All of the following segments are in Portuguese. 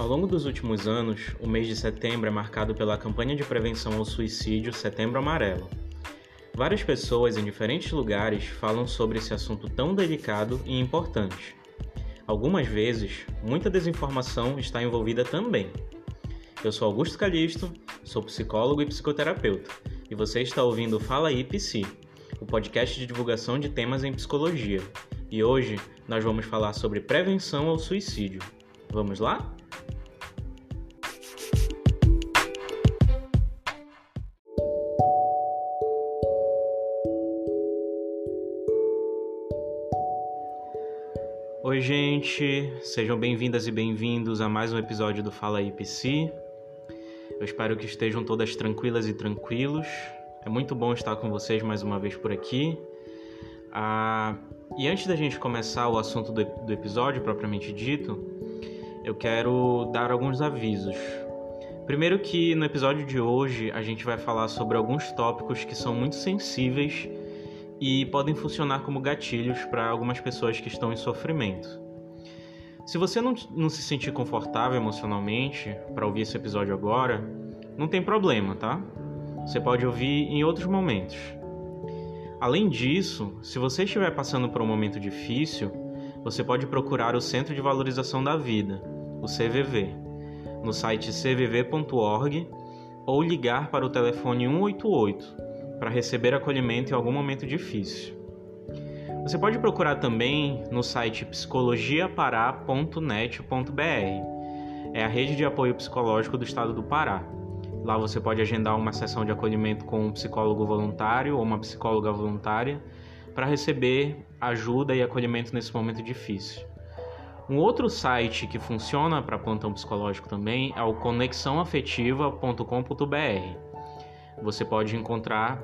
Ao longo dos últimos anos, o mês de setembro é marcado pela campanha de prevenção ao suicídio Setembro Amarelo. Várias pessoas em diferentes lugares falam sobre esse assunto tão delicado e importante. Algumas vezes, muita desinformação está envolvida também. Eu sou Augusto Calixto, sou psicólogo e psicoterapeuta, e você está ouvindo Fala aí Psi, o podcast de divulgação de temas em psicologia. E hoje nós vamos falar sobre prevenção ao suicídio. Vamos lá? Gente, sejam bem-vindas e bem-vindos a mais um episódio do Fala aí PC. Eu espero que estejam todas tranquilas e tranquilos. É muito bom estar com vocês mais uma vez por aqui. Ah, e antes da gente começar o assunto do, do episódio propriamente dito, eu quero dar alguns avisos. Primeiro que no episódio de hoje a gente vai falar sobre alguns tópicos que são muito sensíveis e podem funcionar como gatilhos para algumas pessoas que estão em sofrimento. Se você não, não se sentir confortável emocionalmente para ouvir esse episódio agora, não tem problema, tá? Você pode ouvir em outros momentos. Além disso, se você estiver passando por um momento difícil, você pode procurar o Centro de Valorização da Vida, o CVV, no site cvv.org ou ligar para o telefone 188 para receber acolhimento em algum momento difícil. Você pode procurar também no site psicologiapará.net.br. É a rede de apoio psicológico do estado do Pará. Lá você pode agendar uma sessão de acolhimento com um psicólogo voluntário ou uma psicóloga voluntária para receber ajuda e acolhimento nesse momento difícil. Um outro site que funciona para plantão psicológico também é o conexãoafetiva.com.br você pode encontrar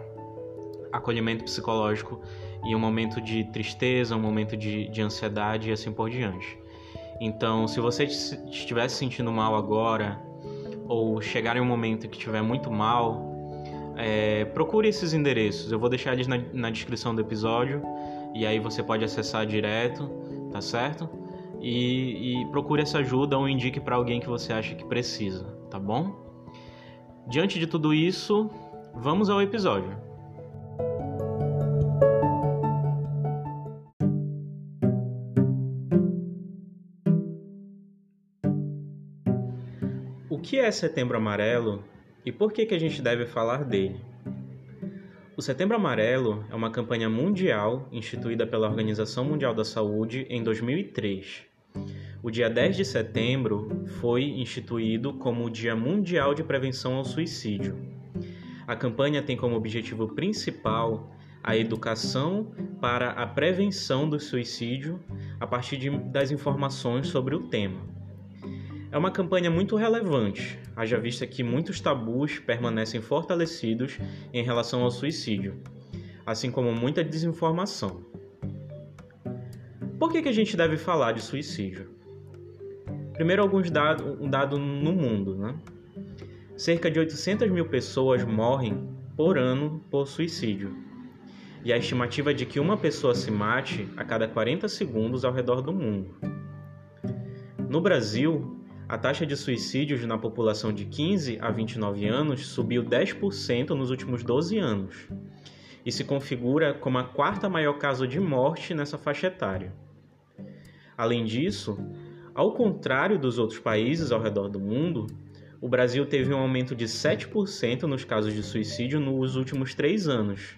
acolhimento psicológico em um momento de tristeza, um momento de, de ansiedade e assim por diante. Então, se você estiver se sentindo mal agora, ou chegar em um momento que estiver muito mal, é, procure esses endereços. Eu vou deixar eles na, na, descrição do episódio e aí você pode acessar direto, tá certo? E, e procure essa ajuda ou indique para alguém que você acha que precisa, tá bom? Diante de tudo isso, Vamos ao episódio. É Setembro Amarelo e por que, que a gente deve falar dele? O Setembro Amarelo é uma campanha mundial instituída pela Organização Mundial da Saúde em 2003. O dia 10 de setembro foi instituído como o Dia Mundial de Prevenção ao Suicídio. A campanha tem como objetivo principal a educação para a prevenção do suicídio a partir de, das informações sobre o tema. É uma campanha muito relevante, haja vista que muitos tabus permanecem fortalecidos em relação ao suicídio, assim como muita desinformação. Por que, que a gente deve falar de suicídio? Primeiro, alguns dados um dado no mundo. Né? Cerca de 800 mil pessoas morrem por ano por suicídio. E a estimativa é de que uma pessoa se mate a cada 40 segundos ao redor do mundo. No Brasil, a taxa de suicídios na população de 15 a 29 anos subiu 10% nos últimos 12 anos e se configura como a quarta maior causa de morte nessa faixa etária. Além disso, ao contrário dos outros países ao redor do mundo, o Brasil teve um aumento de 7% nos casos de suicídio nos últimos três anos.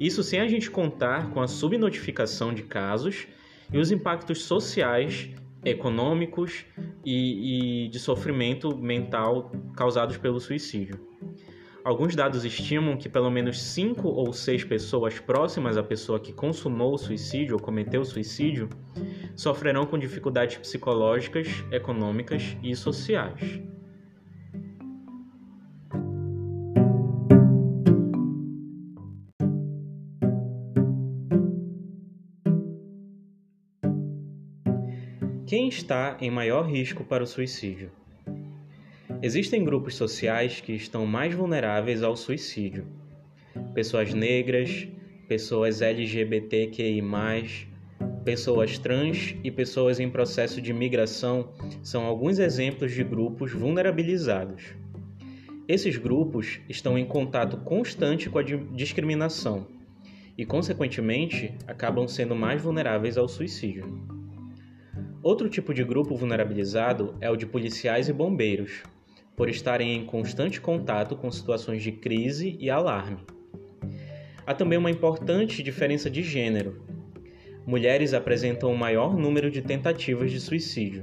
Isso sem a gente contar com a subnotificação de casos e os impactos sociais, econômicos e, e de sofrimento mental causados pelo suicídio. Alguns dados estimam que pelo menos 5 ou 6 pessoas próximas à pessoa que consumou o suicídio ou cometeu o suicídio sofrerão com dificuldades psicológicas, econômicas e sociais. Quem está em maior risco para o suicídio? Existem grupos sociais que estão mais vulneráveis ao suicídio. Pessoas negras, pessoas LGBTQI, pessoas trans e pessoas em processo de migração são alguns exemplos de grupos vulnerabilizados. Esses grupos estão em contato constante com a discriminação e, consequentemente, acabam sendo mais vulneráveis ao suicídio. Outro tipo de grupo vulnerabilizado é o de policiais e bombeiros, por estarem em constante contato com situações de crise e alarme. Há também uma importante diferença de gênero. Mulheres apresentam o maior número de tentativas de suicídio,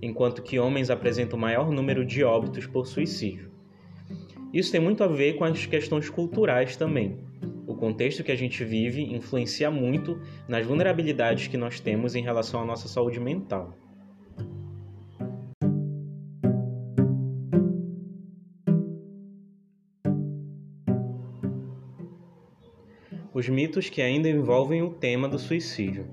enquanto que homens apresentam o maior número de óbitos por suicídio. Isso tem muito a ver com as questões culturais também. O contexto que a gente vive influencia muito nas vulnerabilidades que nós temos em relação à nossa saúde mental. os mitos que ainda envolvem o tema do suicídio.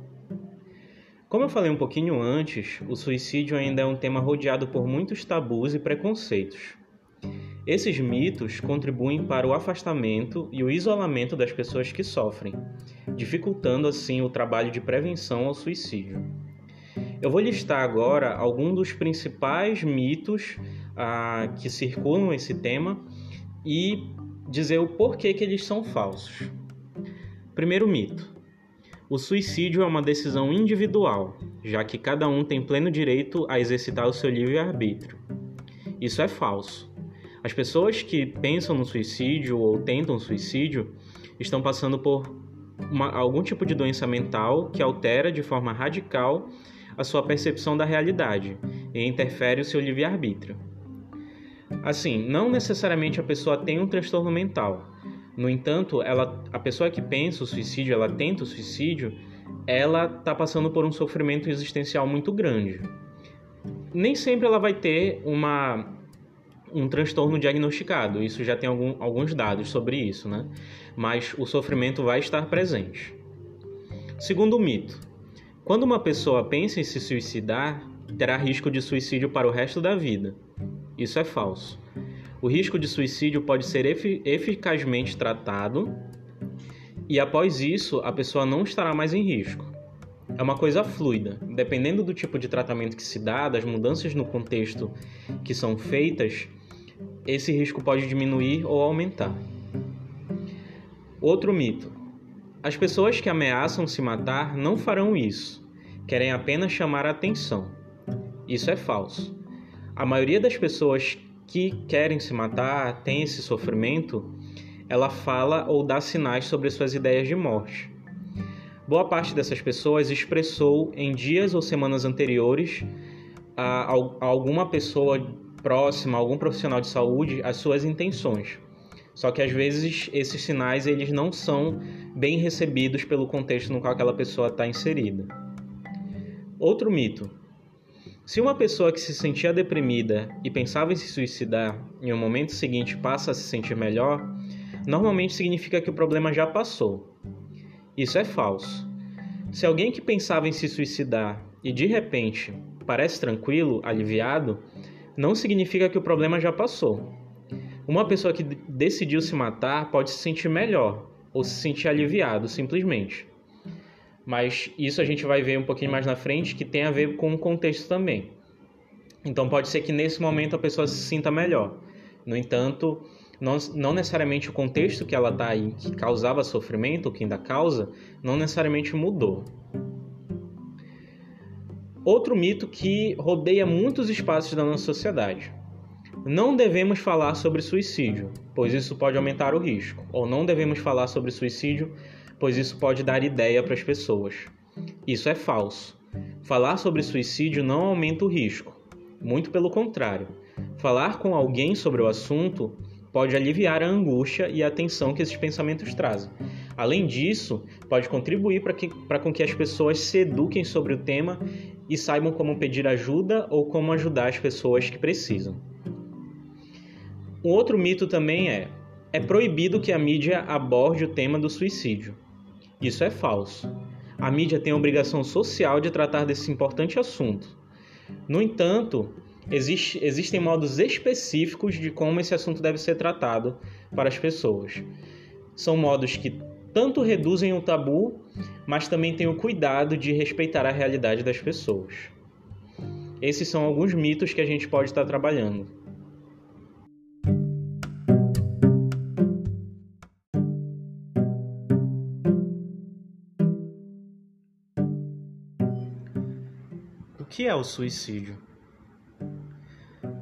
Como eu falei um pouquinho antes, o suicídio ainda é um tema rodeado por muitos tabus e preconceitos. Esses mitos contribuem para o afastamento e o isolamento das pessoas que sofrem, dificultando assim o trabalho de prevenção ao suicídio. Eu vou listar agora alguns dos principais mitos ah, que circulam esse tema e dizer o porquê que eles são falsos. Primeiro mito: o suicídio é uma decisão individual, já que cada um tem pleno direito a exercitar o seu livre-arbítrio. Isso é falso. As pessoas que pensam no suicídio ou tentam suicídio estão passando por uma, algum tipo de doença mental que altera de forma radical a sua percepção da realidade e interfere o seu livre-arbítrio. Assim, não necessariamente a pessoa tem um transtorno mental, no entanto, ela, a pessoa que pensa o suicídio, ela tenta o suicídio, ela está passando por um sofrimento existencial muito grande. Nem sempre ela vai ter uma, um transtorno diagnosticado, isso já tem algum, alguns dados sobre isso, né? Mas o sofrimento vai estar presente. Segundo mito, quando uma pessoa pensa em se suicidar, terá risco de suicídio para o resto da vida. Isso é falso o risco de suicídio pode ser eficazmente tratado e após isso a pessoa não estará mais em risco. É uma coisa fluida, dependendo do tipo de tratamento que se dá, das mudanças no contexto que são feitas, esse risco pode diminuir ou aumentar. Outro mito: as pessoas que ameaçam se matar não farão isso, querem apenas chamar a atenção. Isso é falso. A maioria das pessoas que querem se matar, têm esse sofrimento, ela fala ou dá sinais sobre suas ideias de morte. Boa parte dessas pessoas expressou em dias ou semanas anteriores a, alguma pessoa próxima, algum profissional de saúde, as suas intenções. Só que às vezes esses sinais eles não são bem recebidos pelo contexto no qual aquela pessoa está inserida. Outro mito: se uma pessoa que se sentia deprimida e pensava em se suicidar em um momento seguinte passa a se sentir melhor, normalmente significa que o problema já passou. Isso é falso. Se alguém que pensava em se suicidar e de repente parece tranquilo, aliviado, não significa que o problema já passou. Uma pessoa que decidiu se matar pode se sentir melhor ou se sentir aliviado simplesmente mas isso a gente vai ver um pouquinho mais na frente que tem a ver com o contexto também. Então pode ser que nesse momento a pessoa se sinta melhor. No entanto, não, necessariamente o contexto que ela está aí, que causava sofrimento, ou que ainda causa, não necessariamente mudou. Outro mito que rodeia muitos espaços da nossa sociedade. Não devemos falar sobre suicídio, pois isso pode aumentar o risco. Ou não devemos falar sobre suicídio, pois isso pode dar ideia para as pessoas. Isso é falso. Falar sobre suicídio não aumenta o risco. Muito pelo contrário. Falar com alguém sobre o assunto pode aliviar a angústia e a tensão que esses pensamentos trazem. Além disso, pode contribuir para com que as pessoas se eduquem sobre o tema e saibam como pedir ajuda ou como ajudar as pessoas que precisam. Um outro mito também é: é proibido que a mídia aborde o tema do suicídio. Isso é falso. A mídia tem a obrigação social de tratar desse importante assunto. No entanto, existe, existem modos específicos de como esse assunto deve ser tratado para as pessoas. São modos que tanto reduzem o tabu, mas também têm o cuidado de respeitar a realidade das pessoas. Esses são alguns mitos que a gente pode estar trabalhando. O que é o suicídio?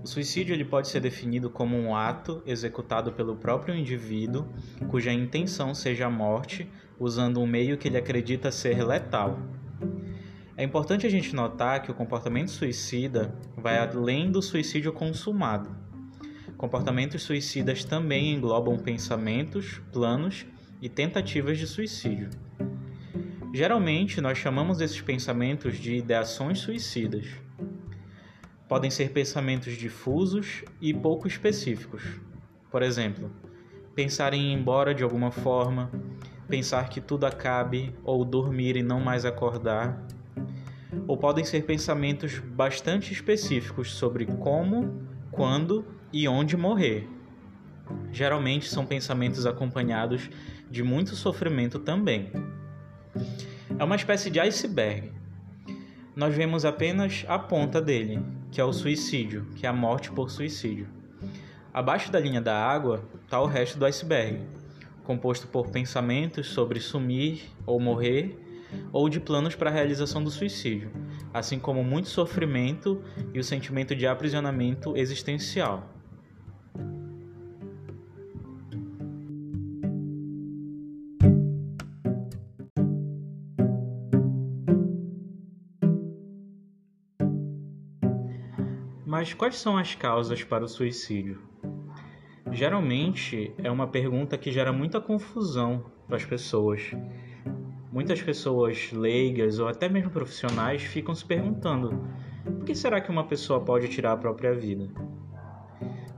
O suicídio ele pode ser definido como um ato executado pelo próprio indivíduo cuja intenção seja a morte usando um meio que ele acredita ser letal. É importante a gente notar que o comportamento suicida vai além do suicídio consumado. Comportamentos suicidas também englobam pensamentos, planos e tentativas de suicídio. Geralmente, nós chamamos esses pensamentos de ideações suicidas podem ser pensamentos difusos e pouco específicos. Por exemplo, pensar em ir embora de alguma forma, pensar que tudo acabe ou dormir e não mais acordar. Ou podem ser pensamentos bastante específicos sobre como, quando e onde morrer. Geralmente são pensamentos acompanhados de muito sofrimento também. É uma espécie de iceberg. Nós vemos apenas a ponta dele, que é o suicídio, que é a morte por suicídio. Abaixo da linha da água está o resto do iceberg, composto por pensamentos sobre sumir ou morrer, ou de planos para a realização do suicídio, assim como muito sofrimento e o sentimento de aprisionamento existencial. Mas quais são as causas para o suicídio? Geralmente é uma pergunta que gera muita confusão para as pessoas. Muitas pessoas leigas ou até mesmo profissionais ficam se perguntando: por que será que uma pessoa pode tirar a própria vida?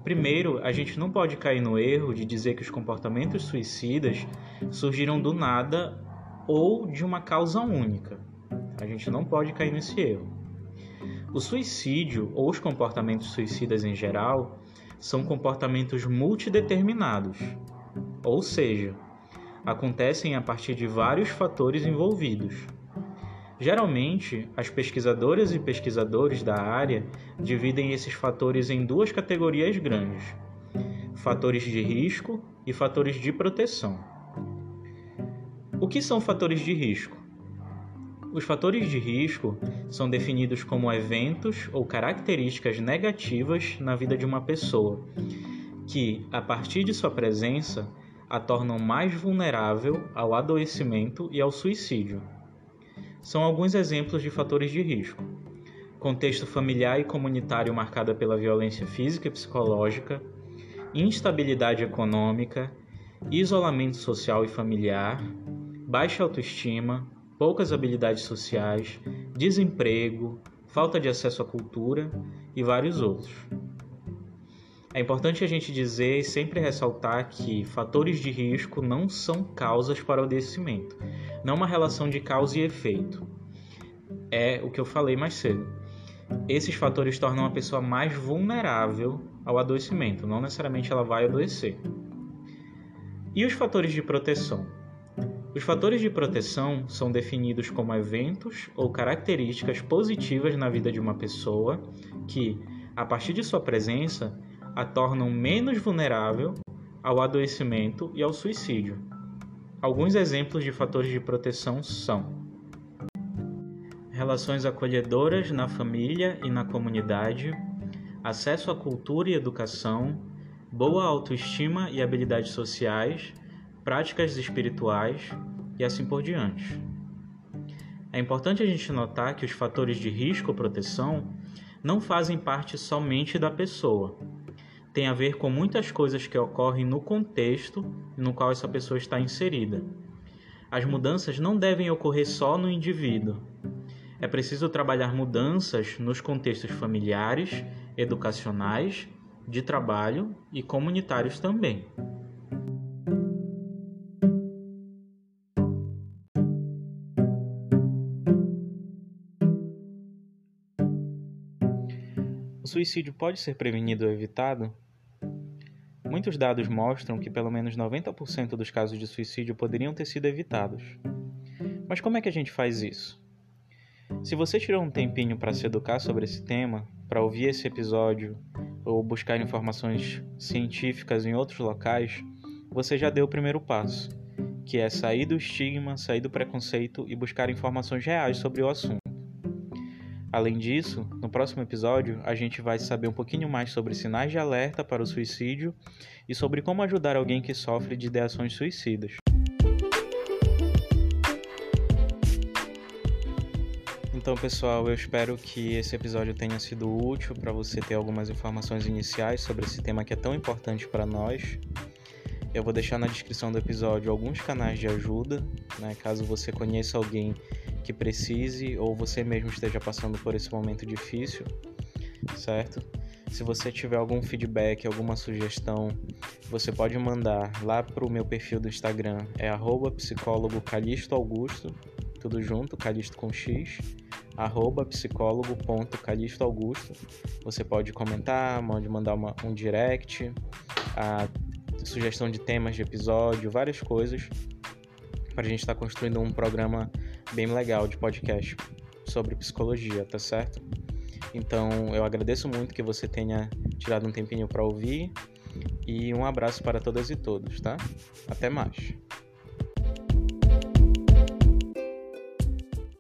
Primeiro, a gente não pode cair no erro de dizer que os comportamentos suicidas surgiram do nada ou de uma causa única. A gente não pode cair nesse erro. O suicídio ou os comportamentos suicidas em geral são comportamentos multideterminados, ou seja, acontecem a partir de vários fatores envolvidos. Geralmente, as pesquisadoras e pesquisadores da área dividem esses fatores em duas categorias grandes: fatores de risco e fatores de proteção. O que são fatores de risco? Os fatores de risco são definidos como eventos ou características negativas na vida de uma pessoa, que, a partir de sua presença, a tornam mais vulnerável ao adoecimento e ao suicídio. São alguns exemplos de fatores de risco: contexto familiar e comunitário marcado pela violência física e psicológica, instabilidade econômica, isolamento social e familiar, baixa autoestima, poucas habilidades sociais, desemprego, falta de acesso à cultura e vários outros. É importante a gente dizer e sempre ressaltar que fatores de risco não são causas para o adoecimento, não uma relação de causa e efeito. É o que eu falei mais cedo. Esses fatores tornam a pessoa mais vulnerável ao adoecimento, não necessariamente ela vai adoecer. E os fatores de proteção? Os fatores de proteção são definidos como eventos ou características positivas na vida de uma pessoa que, a partir de sua presença, a tornam menos vulnerável ao adoecimento e ao suicídio. Alguns exemplos de fatores de proteção são relações acolhedoras na família e na comunidade, acesso à cultura e educação, boa autoestima e habilidades sociais práticas espirituais e assim por diante. É importante a gente notar que os fatores de risco ou proteção não fazem parte somente da pessoa. Tem a ver com muitas coisas que ocorrem no contexto no qual essa pessoa está inserida. As mudanças não devem ocorrer só no indivíduo. É preciso trabalhar mudanças nos contextos familiares, educacionais, de trabalho e comunitários também. Suicídio pode ser prevenido ou evitado? Muitos dados mostram que pelo menos 90% dos casos de suicídio poderiam ter sido evitados. Mas como é que a gente faz isso? Se você tirou um tempinho para se educar sobre esse tema, para ouvir esse episódio ou buscar informações científicas em outros locais, você já deu o primeiro passo, que é sair do estigma, sair do preconceito e buscar informações reais sobre o assunto. Além disso, no próximo episódio, a gente vai saber um pouquinho mais sobre sinais de alerta para o suicídio e sobre como ajudar alguém que sofre de ideações suicidas. Então, pessoal, eu espero que esse episódio tenha sido útil para você ter algumas informações iniciais sobre esse tema que é tão importante para nós. Eu vou deixar na descrição do episódio alguns canais de ajuda, né, caso você conheça alguém que precise ou você mesmo esteja passando por esse momento difícil, certo? Se você tiver algum feedback, alguma sugestão, você pode mandar lá para o meu perfil do Instagram, é psicólogo Calixto Augusto, tudo junto, Calixto com X, arroba psicólogo.calixtoaugusto. Você pode comentar, pode mandar uma, um direct, a sugestão de temas de episódio, várias coisas, para a gente estar tá construindo um programa bem legal de podcast sobre psicologia, tá certo? Então eu agradeço muito que você tenha tirado um tempinho para ouvir e um abraço para todas e todos, tá? Até mais.